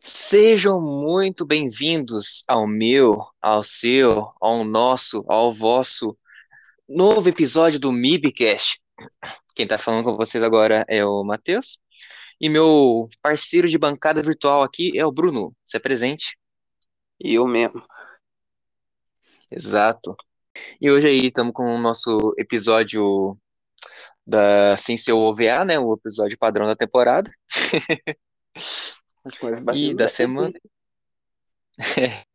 Sejam muito bem-vindos ao meu, ao seu, ao nosso, ao vosso novo episódio do MIBcast. Quem tá falando com vocês agora é o Matheus. E meu parceiro de bancada virtual aqui é o Bruno. Se é presente. E eu mesmo. Exato. E hoje aí estamos com o nosso episódio da Sem Ser o OVA, né? O episódio padrão da temporada. E da semana.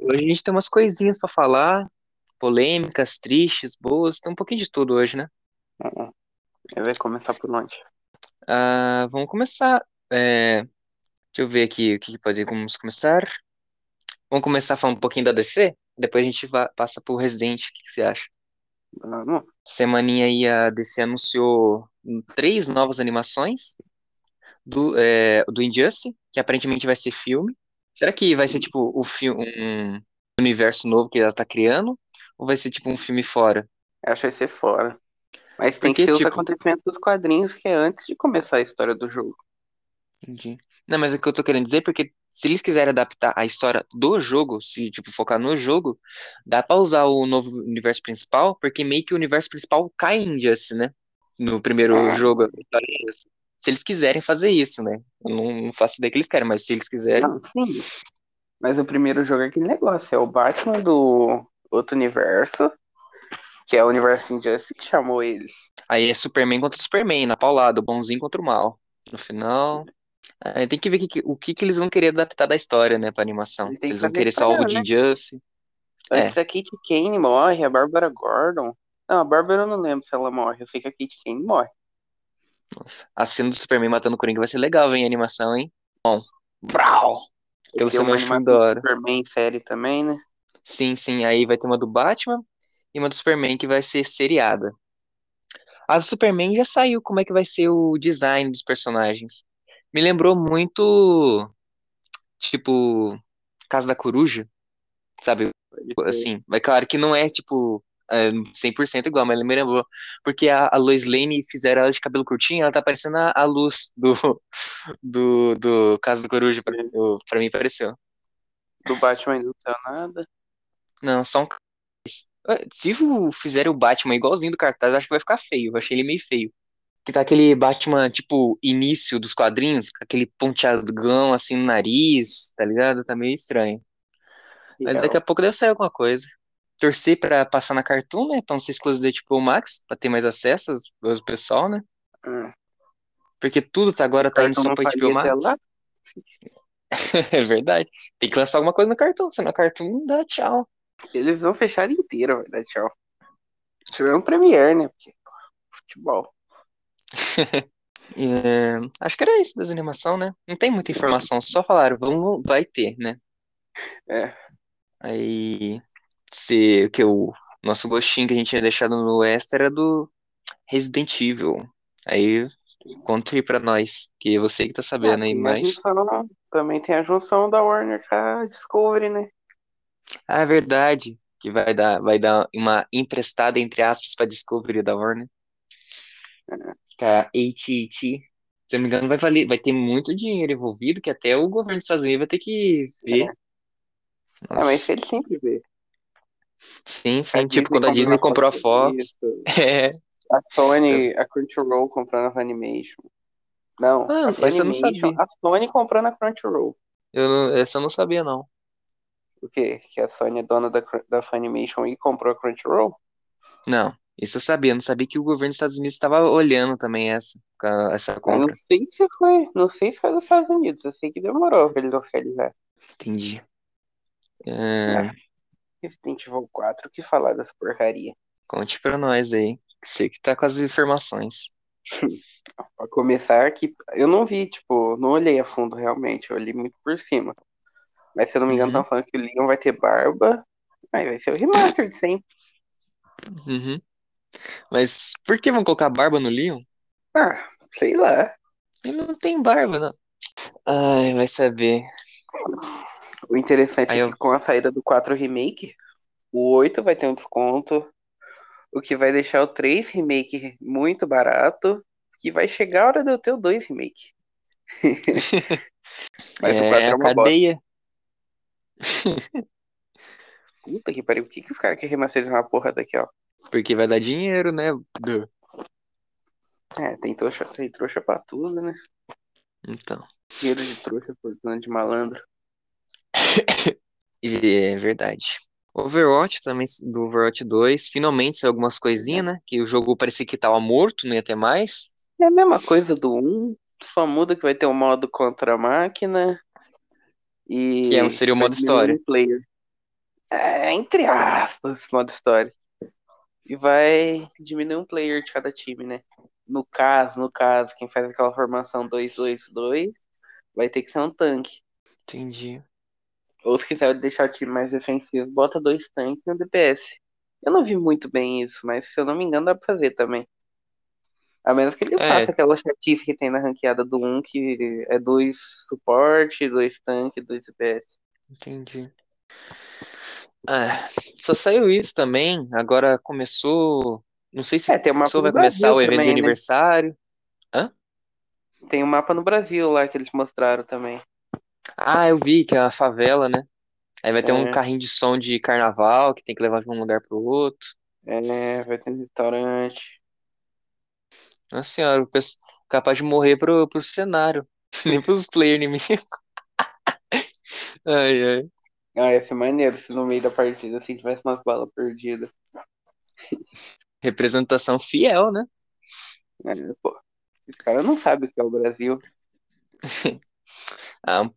Hoje a gente tem umas coisinhas pra falar, polêmicas, tristes, boas, tem um pouquinho de tudo hoje, né? Uhum. Eu vou começar por onde? Ah, vamos começar. é, Deixa eu ver aqui o que pode. Vamos começar. Vamos começar falando um pouquinho da DC? Depois a gente va- passa pro Resident. O que que você acha? Vamos. Semaninha aí a DC anunciou três novas animações do, é, do Injustice, que aparentemente vai ser filme. Será que vai ser tipo o filme, um universo novo que ela tá criando? Ou vai ser tipo um filme fora? Eu acho que vai ser fora. Mas tem que Porque, ser os tipo- acontecimentos dos quadrinhos que é antes de começar a história do jogo. Entendi. Não, mas o que eu tô querendo dizer é porque se eles quiserem adaptar a história do jogo, se tipo focar no jogo, dá pra usar o novo universo principal, porque meio que o universo principal cai em Injustice, né? No primeiro Ah. jogo, a história é. Se eles quiserem fazer isso, né? Eu não, não faço ideia que eles querem, mas se eles quiserem, Não, sim. Mas o primeiro jogo é aquele negócio, é o Batman do outro universo, que é o universo Injustice que chamou eles. Aí é Superman contra Superman, na paulada, o bonzinho contra o mal. No final. Aí tem que ver que- o que, que eles vão querer adaptar da história, né, pra animação. Se eles vão querer só algo de Injustice. É. Antes a Kate Kane morre, a Bárbara Gordon. Não, a Bárbara eu não lembro se ela morre, eu sei que a Kate Kane morre. Nossa, a cena do Superman matando o Coringa vai ser legal, hein, a animação, hein? Bom. Brau! Da do hora. Superman série também, né? Sim, sim. Aí vai ter uma do Batman e uma do Superman que vai ser seriada. A do Superman já saiu, como é que vai ser o design dos personagens. Me lembrou muito, tipo, Casa da Coruja, sabe? Assim, mas claro que não é, tipo, é, 100% igual, mas me lembrou. Porque a, a Lois Lane fizeram ela de cabelo curtinho, ela tá parecendo a, a luz do, do, do Casa da Coruja, pra, eu- pra mim pareceu. Do Batman não saiu nada. Não, só um. Se fizerem o Batman igualzinho do cartaz, acho que vai ficar feio. Eu achei ele meio feio. Que tá aquele Batman, tipo, início dos quadrinhos, aquele ponteadão assim no nariz, tá ligado? Tá meio estranho. Mas daqui a pouco deve sair alguma coisa. Torcer pra passar na Cartoon, né? Pra não ser exclusivo da HBO Max, pra ter mais acesso ao pessoal, né? Hum. Porque tudo tá, agora tá indo só pra HBO Max. É verdade. Tem que lançar alguma coisa no Cartoon, senão a Cartoon dá tchau. Eles vão fechar inteira, vai dar tchau. Tiver um Premiere, né? Porque, futebol. É, acho que era isso das animação, né? Não tem muita informação, só falaram, vamos, vai ter, né? É. Aí, se que o nosso gostinho que a gente tinha deixado no extra era do Resident Evil. Aí, conta aí pra nós, que você que tá sabendo aí tem a mais. junção- também tem a junção da Warner com a Discovery, né? Ah, é verdade, que vai dar, vai dar uma emprestada, entre aspas, pra Discovery da Warner. Com a AT&T. Se não me engano, vai valer, vai ter muito dinheiro envolvido, que até o governo dos Estados Unidos vai ter que ver. É, Nossa. mas ele sempre vê. Sim, A sim, tipo Disney quando a Disney comprou a Fox. Isso. É. A Sony, a Crunchyroll comprando a Funimation. Não, Ah, a essa eu não Funimation, sabia. a Sony comprando a Crunchyroll. Eu não- essa eu não sabia, não. O quê? Que a Sony é dona da, da Funimation e comprou a Crunchyroll? Não, isso eu sabia. Eu não sabia que o governo dos Estados Unidos estava olhando também essa, essa Eu compra. não sei se foi, não sei se foi dos Estados Unidos, eu sei que demorou pra eles oficializar. Entendi. É, Resident Evil 4, o que falar dessa porcaria? conte pra nós aí. Você que tá com as informações. Pra começar, que eu não vi, tipo, não olhei a fundo realmente, eu olhei muito por cima. Mas se eu não me engano, Uhum. estão falando que o Leon vai ter barba, aí vai ser o remaster de sempre. Uhum. Mas por que vão colocar barba no Leon? Ah, sei lá. Ele não tem barba, não. Ai, vai saber. O interessante Aí é eu- que com a saída do 4 Remake, o 8 vai ter um desconto, o que vai deixar o 3 Remake muito barato, que vai chegar a hora de eu ter o 2 Remake. Mas o É 4 é a uma bosta. cadeia. Puta que pariu. O que, que os caras querem remasterizar uma porra daqui, ó? Porque vai dar dinheiro, né? Duh. É, tem trouxa, tem trouxa pra tudo, né? Então. Dinheiro de trouxa, fortuna de malandro. É verdade. Overwatch também, do Overwatch 2, finalmente saiu algumas coisinhas, né? Que o jogo parecia que tava morto, não ia ter mais. É a mesma coisa do 1, só muda que vai ter o modo contra a máquina e Que é- seria o modo história. um player. É, entre aspas, modo história. E vai diminuir um player de cada time, né? No caso, no caso, quem faz aquela formação 2-2-2 vai ter que ser um tanque. Entendi. Ou se quiser deixar o time mais defensivo, bota dois tanques e um DPS. Eu não vi muito bem isso, mas se eu não me engano dá pra fazer também. A menos que ele É. faça aquela chatice que tem na ranqueada do 1, que é dois suporte, dois tanques, dois DPS. Entendi. Ah, só saiu isso também. Agora começou. Não sei se É, tem mapa começou, vai Brasil começar o evento de também, né? aniversário. Tem o mapa no Brasil lá que eles mostraram também. Ah, eu vi que é uma favela, né? Aí vai ter um É. carrinho de som de carnaval que tem que levar de um lugar pro outro. É, vai ter restaurante. Nossa senhora, o pessoal capaz de morrer pro, pro cenário. Nem pros players inimigos. Ai, ai. Ah, ia ser maneiro se no meio da partida assim tivesse umas balas perdidas. Representação fiel, né? É, pô. Os caras não sabem o que é o Brasil. Ah,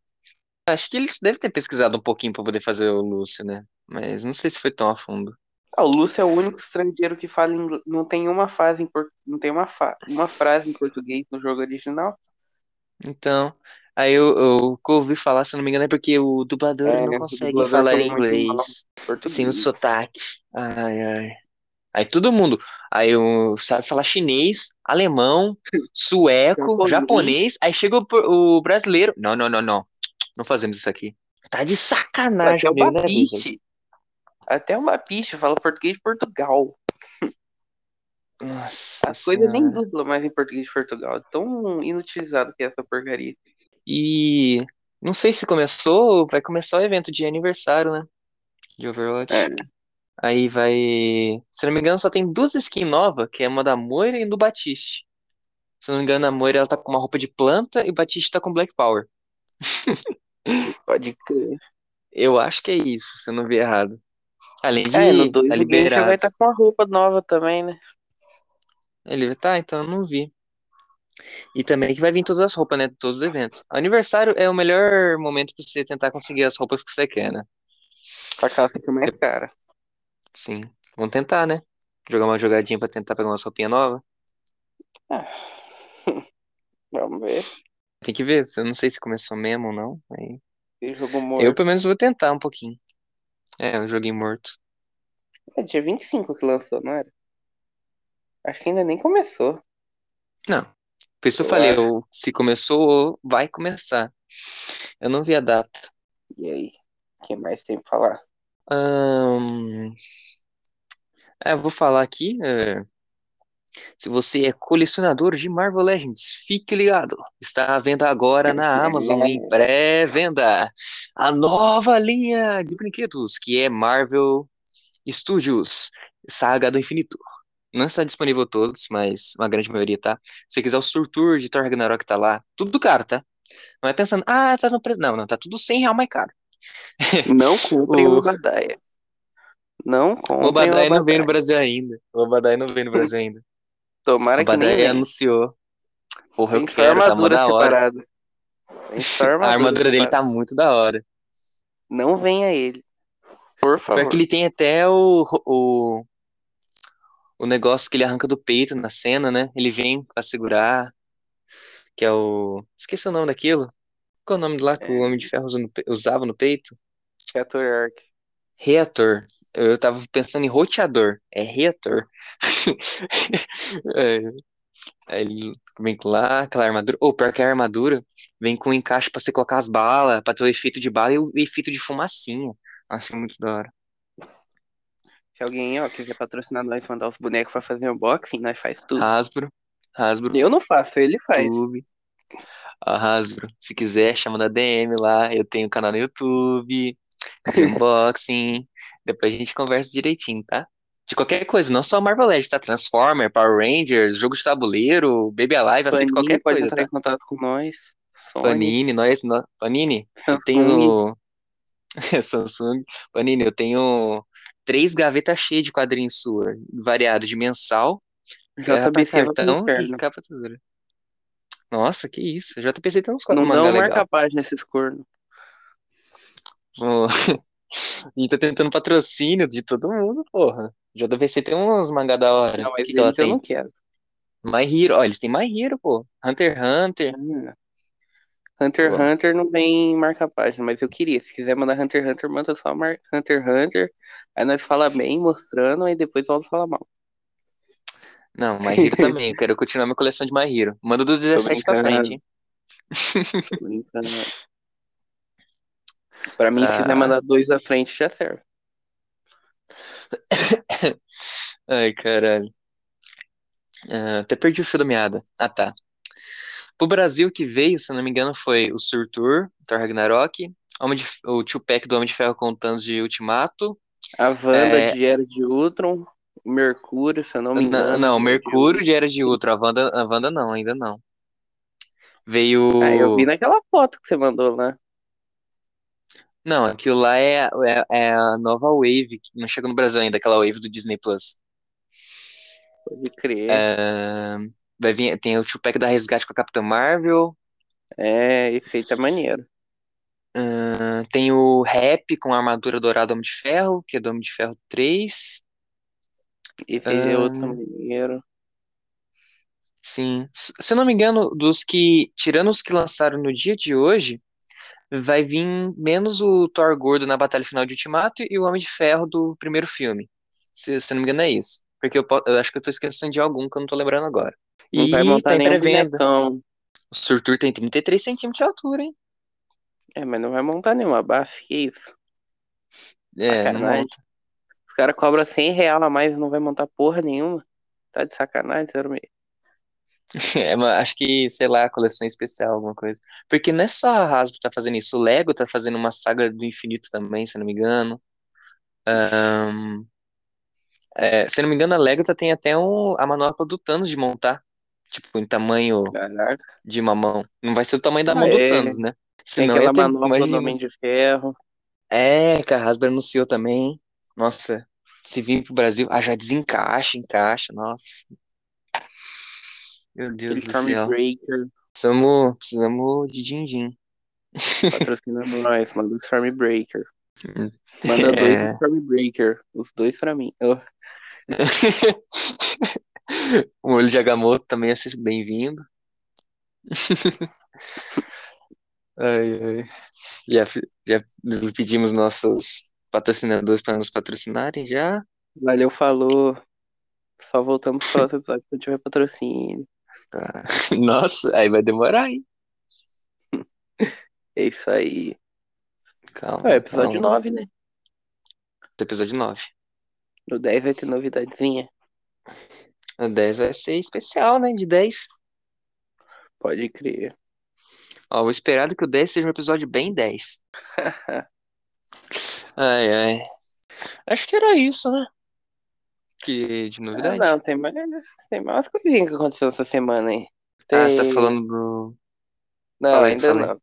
acho que eles devem ter pesquisado um pouquinho pra poder fazer o Lúcio, né? Mas não sei se foi tão a fundo. Ah, o Lúcio é o único estrangeiro que fala inglês. Não tem uma fase em por... não tem uma, fa... uma frase em português no jogo original. Então, aí eu, eu eu ouvi falar, se eu não me engano, é porque o dublador É, não consegue dublador falar inglês sem o sotaque. Ai, ai. Aí todo mundo, aí o sabe falar chinês, alemão, sueco, Japonês. japonês, aí chega o, o brasileiro. Não, não, não, não. Não fazemos isso aqui. Tá de sacanagem Até né, Brisa? Bapiche. Até o Bapiche fala português de Portugal. Nossa As coisas nem Senhora. dublam mais em português de Portugal. Tão inutilizado que é essa porcaria. E não sei se começou, vai começar o evento de aniversário, né? De Overwatch. É. Aí vai. Se não me engano, só tem duas skins novas, que é uma da Moira e do Batiste. Se não me engano, a Moira ela tá com uma roupa de planta e o Batiste tá com Black Power. Pode crer. Eu acho que é isso, se eu não vi errado. Além de É, no 2 tá o Gage já vai liberado. estar com uma roupa nova também, né? Ele tá, então eu não vi. E também que vai vir todas as roupas, né? De todos os eventos. Aniversário é o melhor momento pra você tentar conseguir as roupas que você quer, né? Só que ela fica mais cara. Sim. Vamos tentar, né? Jogar uma jogadinha pra tentar pegar uma roupinha nova. Ah. Vamos ver. Tem que ver, eu não sei se começou mesmo ou não. Aí... Morto. Eu, pelo menos, vou tentar um pouquinho. É, um joguinho morto. É dia 25 que lançou, não era? Acho que ainda nem começou. Não. Por isso eu Eu falei, eu- se começou, vai começar. Eu não vi a data. E aí? O que mais tem pra falar? Ahn, É, eu vou falar aqui. é, Se você é colecionador de Marvel Legends, fique ligado. Está à venda agora na Amazon em pré-venda. A nova linha de brinquedos, que é Marvel Studios Saga do Infinito. Não está disponível todos, mas uma grande maioria tá. Se você quiser o Surtur de Thor Ragnarok tá lá, tudo caro, tá? Não é pensando, ah, tá no preço. Não, não, tá tudo 100 real mais caro. Não comprem O- o Obadiah. Não O comprem Obadiah não veio no. Brasil ainda. O Obadiah não veio no Brasil ainda. O Tomara que nem anunciou. Porra, eu quero, tá mó armadura da hora. só A armadura armadura dele tá muito da hora. Não venha ele. Por favor. que ele tem até o, o, o negócio que ele arranca do peito na cena, né? Ele vem pra segurar. Que é o. Esqueci o nome daquilo. Qual é o nome lá que o É. Homem de Ferro usava no peito? Reator Arc. Reator. Eu tava pensando em roteador. É reator. É. Aí ele vem lá, aquela armadura. Ou pior que a armadura vem com encaixe pra você colocar as balas, pra ter o efeito de bala e o efeito de fumacinha. Acho muito da hora. Se alguém ó, quiser patrocinar nós, mandar os bonecos pra fazer unboxing, nós faz tudo. Hasbro. Hasbro. Eu não faço, ele faz. Tube. A Hasbro, se quiser, chama na DM lá. Eu tenho canal no YouTube, de unboxing. Depois a gente conversa direitinho, tá? De qualquer coisa, não só Marvel Legends, tá? Transformer, Power Rangers, jogo de tabuleiro, Baby Alive, aceito qualquer pode coisa, entrar tá? em contato com nós. Sony, Panini, nós, nó- Panini, eu Samsung, tenho Samsung, Panini, eu tenho três gavetas cheias de quadrinhos sua, variado de mensal, vai pro cartão e capa tesoura. Nossa, que isso. JPC tem uns Não mangá dão legal. marca-página esses cornos. A gente tá tentando patrocínio de todo mundo, porra. JVC tem uns mangá da hora. Não, mas que ela eu tem? não quero. My Hero. Ó, eles têm My Hero, pô. Hunter x Hunter. Hum. Hunter x. Hunter não vem marca-página, mas eu queria. Se quiser mandar Hunter x Hunter, manda só mar... Hunter x Hunter. Aí nós fala bem, mostrando, aí depois volta a falar mal. Não, My Hero também. Eu quero continuar minha coleção de My Hero. Manda dos 17 pra frente, hein? Tô brincando. Pra mim, se Tá. quiser mandar dois à frente, já serve. Ai, caralho. Ah, até perdi o fio da meada. Ah, tá. Pro Brasil que veio, se eu não me engano, foi o Surtur, Thor Ragnarok, Homem de, o Tupac do Homem de Ferro com o Thanos de Ultimato. A Wanda É. de Era de Ultron, Mercúrio, se eu não me Não, engano. não, de Mercúrio de Era de Ultron. A Wanda, a Wanda não, ainda não. Veio. Ah, eu vi naquela foto que você mandou lá. Não, aquilo lá é, é, é a nova Wave, que não chegou no Brasil ainda, aquela Wave do Disney Plus. Pode crer. É, vai vir, tem o Tupac da Resgate com a Capitã Marvel. É, aí tá maneiro. Ahn, tem o Rap com a armadura dourada do Homem de Ferro, que é do Homem de Ferro 3. Esse aí é outro maneiro. Sim. Se se eu não me engano, dos que, tirando os que lançaram no dia de hoje, vai vir menos o Thor gordo na batalha final de Ultimato e o Homem de Ferro do primeiro filme. Se, se não me engano, é isso. Porque eu, eu acho que eu tô esquecendo de algum que eu não tô lembrando agora. Não E vai montar tá em nenhum pré-venda. O Surtur tem 33 centímetros de altura, hein? É, mas não vai montar nenhuma baf, que isso? É, não Sacanagem. monta. Os caras cobram 100 real a mais e não vai montar porra nenhuma. Tá de sacanagem, zero meio. É, mas acho que, sei lá, coleção especial, alguma coisa. Porque não é só a Hasbro que tá fazendo isso. O Lego tá fazendo uma saga do infinito também, se eu não me engano. Ahn, é, se eu não me engano, a Lego tá, tem até um, a manopla do Thanos de montar. Tipo, em tamanho Caraca. de uma mão. Não vai ser o tamanho da Ah, mão do é. Thanos, né? Tem Senão aquela ia ter, manopla do. Homem de Ferro. É, que a Hasbro anunciou também. Nossa, se vir pro Brasil, ah, já desencaixa, encaixa, nossa. Meu Deus do céu. Stormbreaker. Precisamos, precisamos de din-din. Patrocinando nós, manda o Stormbreaker. Manda dois É. do Stormbreaker. Os dois pra mim. Oh, O olho de Agamotto também ser bem-vindo. Ai, ai. Já, já pedimos nossos patrocinadores para nos patrocinarem já. valeu, falou. Só voltamos pro próximo episódio quando tiver patrocínio. Nossa, aí vai demorar, hein? É isso aí. Calma, É, episódio calma. 9, né? Episódio 9. No 10 vai ter novidadezinha. O 10 vai ser especial, né? De 10. Pode crer. Ó, vou esperar que o 10 seja um episódio bem 10. Ai, ai. Acho que era isso, né? Que de Ah, novidade. não, tem mais, tem mais coisinhas que aconteceu essa semana aí. Ah, você tá Tem- falando do. Não, Fala aí, ainda fala aí. não.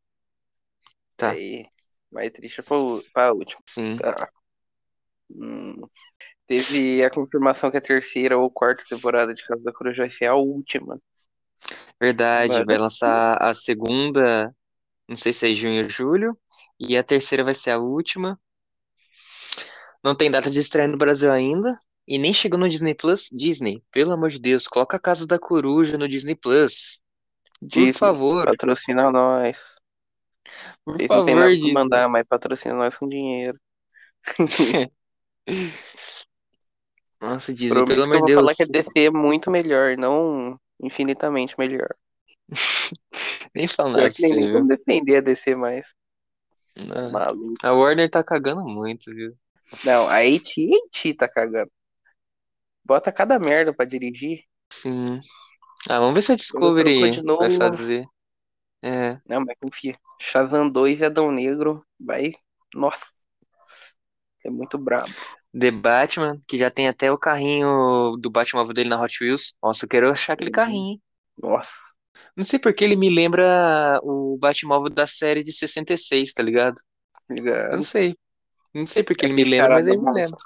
Tá. Aí, mais triste pra, u- pra última. Sim. Tá. Hum, Teve a confirmação que a terceira ou quarta temporada de Casa da Cruz vai ser a última. Verdade, Vai lançar a segunda, não sei se é junho ou julho, e a terceira vai ser a última. Não tem data de estreia no Brasil ainda, e nem chegou no Disney Plus. Disney, pelo amor de Deus, coloca a Casa da Coruja no Disney Plus. Por Disney, favor, patrocina nós. por Eles não tem favor, nada Disney. mandar, mas patrocina nós com dinheiro. Nossa, Disney, Prometo pelo amor de vou falar Deus. que a DC é muito melhor, não infinitamente melhor. Nem fala Pior nada que nem, você, como defender a DC mais. Não. Maluco. A Warner tá cagando muito, viu? Não, a AT&T tá cagando. Bota cada merda pra dirigir. Sim. Ah, vamos ver se a Discovery de vai novo. fazer. É. Não, mas confia. Shazam 2 e Adão Negro vai. Nossa. É muito brabo. The Batman, que já tem até o carrinho do Batmóvel dele na Hot Wheels. Nossa, eu quero achar aquele Uhum. carrinho, hein? Nossa. Não sei porque ele me lembra o Batmóvel da série de 66, tá ligado? Eu Ligado? não sei. Não sei porque ele me lembra, mas ele me lembra.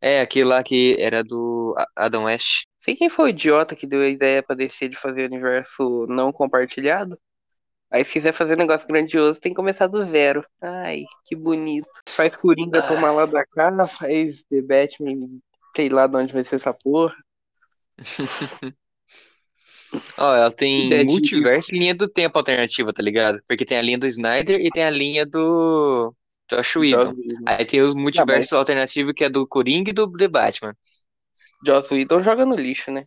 É, aquele lá que era do Adam West. Sei quem foi o idiota que deu a ideia pra DC de fazer universo não compartilhado? Aí se quiser fazer um negócio grandioso, tem que começar do zero. Ai, que bonito. Faz Coringa Ah. tomar lá da cá, faz The Batman, sei lá de onde vai ser essa porra. Ó, ela tem multiverso e linha do tempo alternativa, tá ligado? Porque tem a linha do Snyder e tem a linha do Josh Whedon. Joss Whedon. Aí tem os multiverso alternativo que é do Coringa e do The Batman. Joss Whedon joga no lixo, né?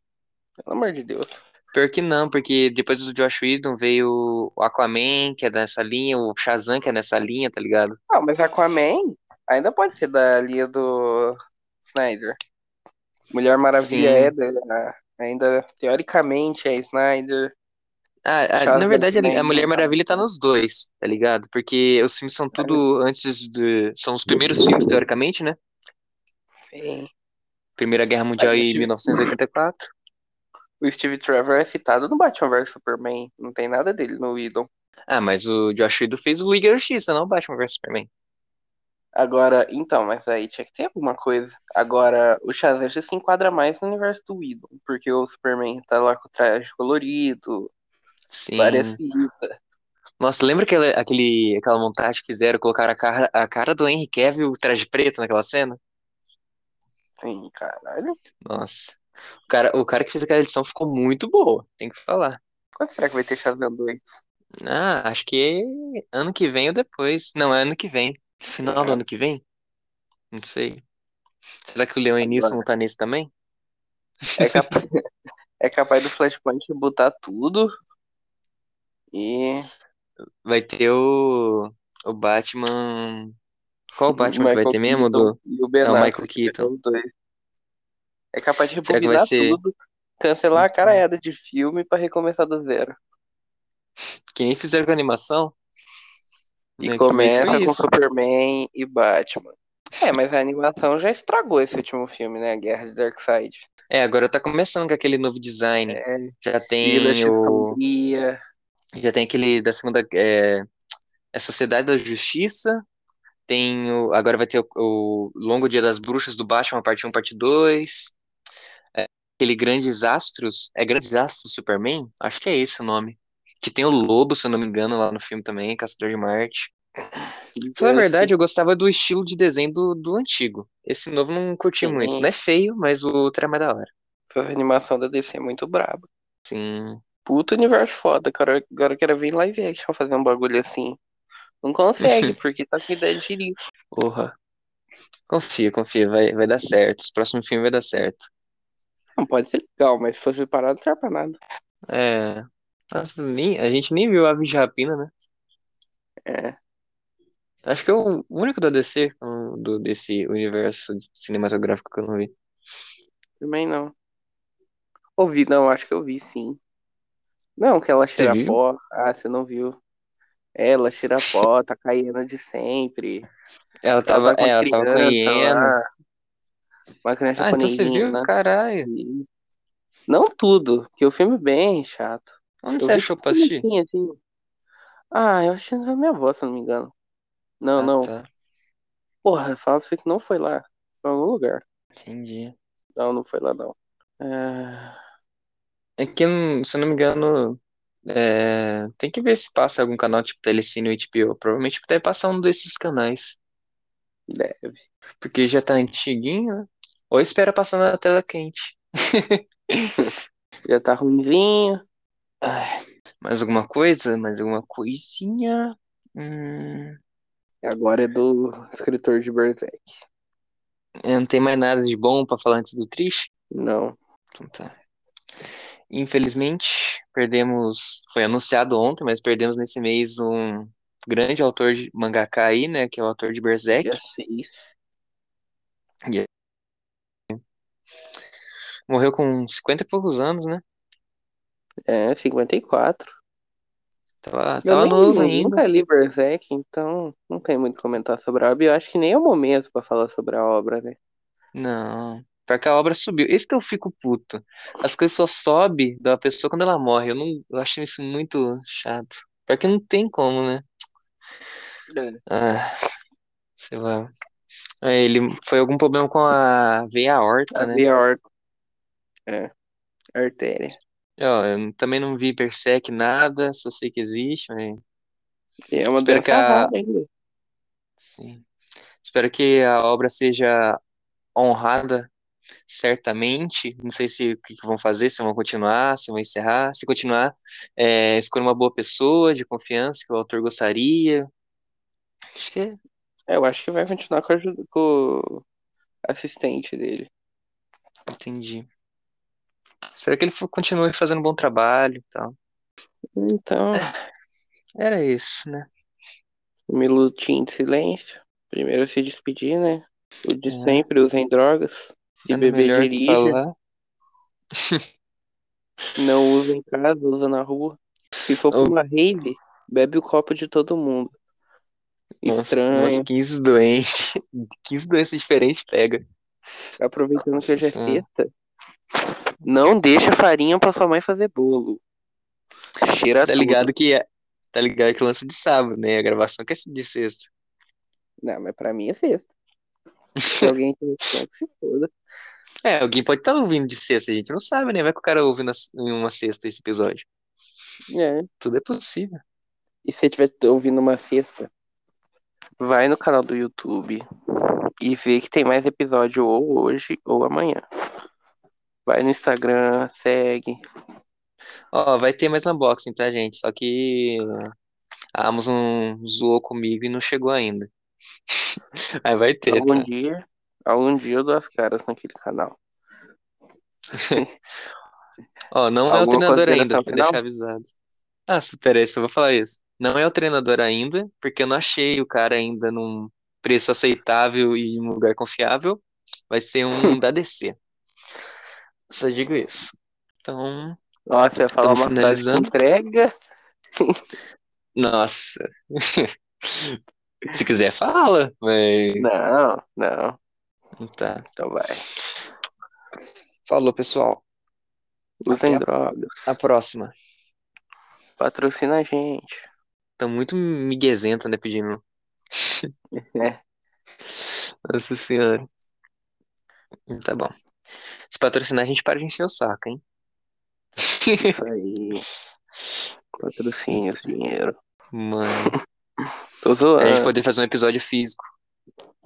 Pelo amor de Deus. Pior que não, porque depois do Josh Whedon veio o Aquaman, que é dessa linha, o Shazam, que é nessa linha, tá ligado? Ah, mas Aquaman ainda pode ser da linha do Snyder. Mulher Maravilha Sim. é da, ainda teoricamente é Snyder. Ah, ah, na verdade, também a, Mulher Maravilha tá nos dois, tá ligado? Porque os filmes são tudo antes de. São os primeiros filmes, teoricamente, né? Sim. Primeira Guerra Mundial Aí, em Steve- 1984. O Steve Trevor é citado no Batman vs Superman. Não tem nada dele no Whedon. Ah, mas o Josh Whedon fez o Liga da Justiça, não o Batman vs Superman. Agora, então, mas aí tinha que ter alguma coisa. Agora, o Shazam já se enquadra mais no universo do Whedon, porque o Superman tá lá com o traje colorido, Sim. fitas. Nossa, lembra aquela, aquele, aquela montagem que fizeram, colocar a cara, a cara do Henry Cavill, o traje preto naquela cena? Sim, caralho. Nossa. O cara, o cara que fez aquela edição ficou muito boa, tem que falar. Quando será que vai ter Shazam 2? Ah, acho que ano que vem ou depois. Não, é ano que vem. Final do É. ano que vem? Não sei. Será que o Leon Nilson não tá nesse também? É capaz, é capaz do Flashpoint botar tudo e Vai ter o, o Batman. Qual Batman que vai ter mesmo? Do... e o Ben É Michael Keaton. É capaz de rebobinar ser- tudo, cancelar a caraiada de filme pra recomeçar do zero. Que nem fizeram com a animação? E Né, começa com isso. Superman e Batman. É, mas a animação já estragou esse último filme, né? A Guerra de Darkseid. É, agora tá começando com aquele novo design. É, Já tem o. Sombria. Já tem aquele da segunda. É, é Sociedade da Justiça. Tem o. Agora vai ter o, o Longo Dia das Bruxas do Batman, parte 1, parte 2. É, aquele Grandes Astros. É Grandes Astros Superman? Acho que é esse o nome. Que tem o Lobo, se eu não me engano, lá no filme também, Caçador de Marte. Pra falar a verdade, eu gostava do estilo de desenho do, do antigo. Esse novo não curti Sim. muito. Não é feio, mas o outro é mais da hora. Essa animação da DC é muito braba. Sim. Puto universo foda. Cara, agora eu quero ver em live action fazer um bagulho assim. Não consegue, porque tá com ideia de rico. Porra. Confia, confia, vai, vai dar certo. Os próximos filmes vai dar certo. Não pode ser legal, mas se fosse parado, não serve pra nada. É. Nossa, nem- a gente nem viu Aves de Rapina, né? É. Acho que é o único da DC, do, desse universo cinematográfico que eu não vi. Também não. Ouvi, não, acho que eu vi sim. Não, que ela cheira viu? pó. Ah, você não viu. Ela cheira pó, tá caindo de sempre. Ela Ela tava, tá com é, a ela tava com criança hiena. Uma criança Ah, então você viu? Caralho. Não tudo, que o filme é bem chato. Onde Eu você achou pra assistir? assim. Ah, eu achei na minha avó, se não me engano. Não, Ah, não. tá. Porra, fala pra você que não foi lá. Foi em algum lugar. Entendi. Não, não foi lá, não. É... É que, hum, se eu não me engano, é, tem que ver se passa algum canal tipo Telecine ou HBO. Provavelmente deve passar um desses canais. Deve. Porque já tá antiguinho, né? Ou espera passar na tela quente. Já tá ruimzinho. Ai, mais alguma coisa? Mais alguma coisinha? Hum, Agora é do escritor de Berserk. é, não tem mais nada de bom pra falar antes do triste? Não. Então tá. Infelizmente, perdemos. Foi anunciado ontem, mas perdemos nesse mês um grande autor de mangaka aí, né? Que é o autor de Berserk. 6. Morreu com 50 e poucos anos, né? É, 54. Tava, Eu tava nem, novo ainda. nunca li Berserk, então não tem muito comentar sobre a obra. Eu acho que nem é o momento pra falar sobre a obra, né? Não. Pior que a obra subiu. Esse que eu fico puto. As coisas só sobem da pessoa quando ela morre. Eu não, eu acho isso muito chato. Pior que não tem como, né? Ah, sei lá. É, ele foi algum problema com a veia aorta, A né? veia aorta. É, artéria. Ó, eu também não vi Berserk nada, só sei que existe, mas é uma Espero que a- sim. Espero que a obra seja honrada certamente. Não sei se o que que vão fazer, se vão continuar, se vão encerrar. Se continuar, é, escolha uma boa pessoa de confiança que o autor gostaria. Acho que é, eu acho que vai continuar com, a com o assistente dele. entendi. Espero que ele continue fazendo um bom trabalho e tal. Então, Era isso, né? um minutinho de silêncio. Primeiro se despedir, né? O de É. sempre, usem drogas. Que dirija. falar. Não usa em casa, usa na rua. Se for pra Oh. uma rave, bebe o copo de todo mundo. Nossa, Estranho. umas 15 doentes. 15 doenças diferentes pega. Aproveitando que hoje é Nossa sexta, não deixa farinha pra sua mãe fazer bolo. Cheira Você tá tudo. ligado que é, tá ligado que é lance de sábado, né? A gravação que é de sexta. Não, mas pra mim é sexta. Se alguém tiver que se foda. É, alguém pode estar ouvindo de sexta, a gente não sabe, né? Vai que o cara ouve na- em uma sexta esse episódio. É. Tudo é possível. E se você estiver ouvindo uma sexta, vai no canal do YouTube e vê que tem mais episódio ou hoje ou amanhã. Vai no Instagram, segue. Ó, vai ter mais unboxing, tá, gente? Só que a Amazon zoou comigo e não chegou ainda. Aí vai ter, Algum tá? dia, algum dia eu dou as caras naquele canal. Ó, não é o Alguma treinador ainda, pra deixar avisado. Ah, super, esse, eu vou falar isso. Não é o treinador ainda, porque eu não achei o cara ainda num preço aceitável e em um lugar confiável. Vai ser um da DC. Só digo isso. Então, Nossa, ia falar uma frase finalizando. entrega. nossa. Se quiser, fala, mas Não, não. Tá. Então vai. Falou, pessoal. Usem drogas. A próxima. Patrocina a gente. Tá muito miguezento, né, pedindo. É. Nossa senhora. Tá bom. Se patrocinar, a gente para de encher o saco, hein? Isso aí. Patrocínios, dinheiro. Mano. Tô Pra gente zoando. poder fazer um episódio físico.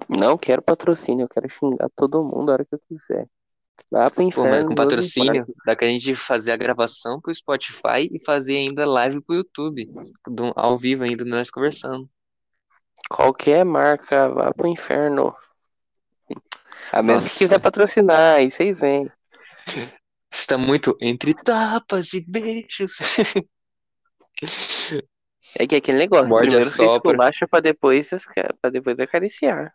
Não quero patrocínio, eu quero xingar todo mundo a hora que eu quiser. Vá pro Pô, inferno. mas com patrocínio, dá pra gente fazer a gravação pro Spotify e fazer ainda live pro YouTube. do- Ao vivo ainda, nós conversando. Qualquer marca, vá pro inferno. A menos que quiser patrocinar, aí vocês vêm. Está muito entre tapas e beijos. É que é aquele negócio, Morde, primeiro assopra. esculacha pra depois, pra depois acariciar.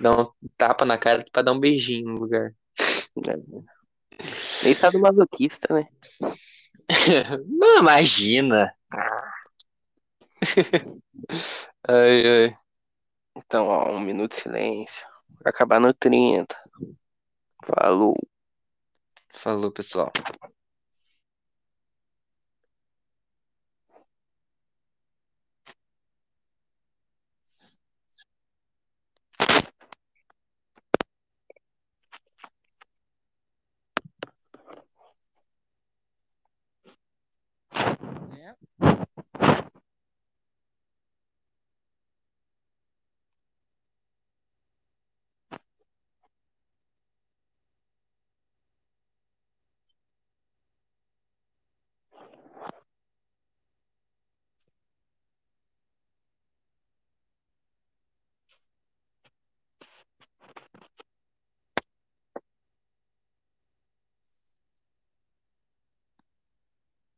Dá um tapa na cara pra dar um beijinho no lugar. Nem sabe masoquista, né? Não, imagina. Ai, ai. Então, ó, um minuto de silêncio. Vai acabar no 30. Falou. Falou, pessoal.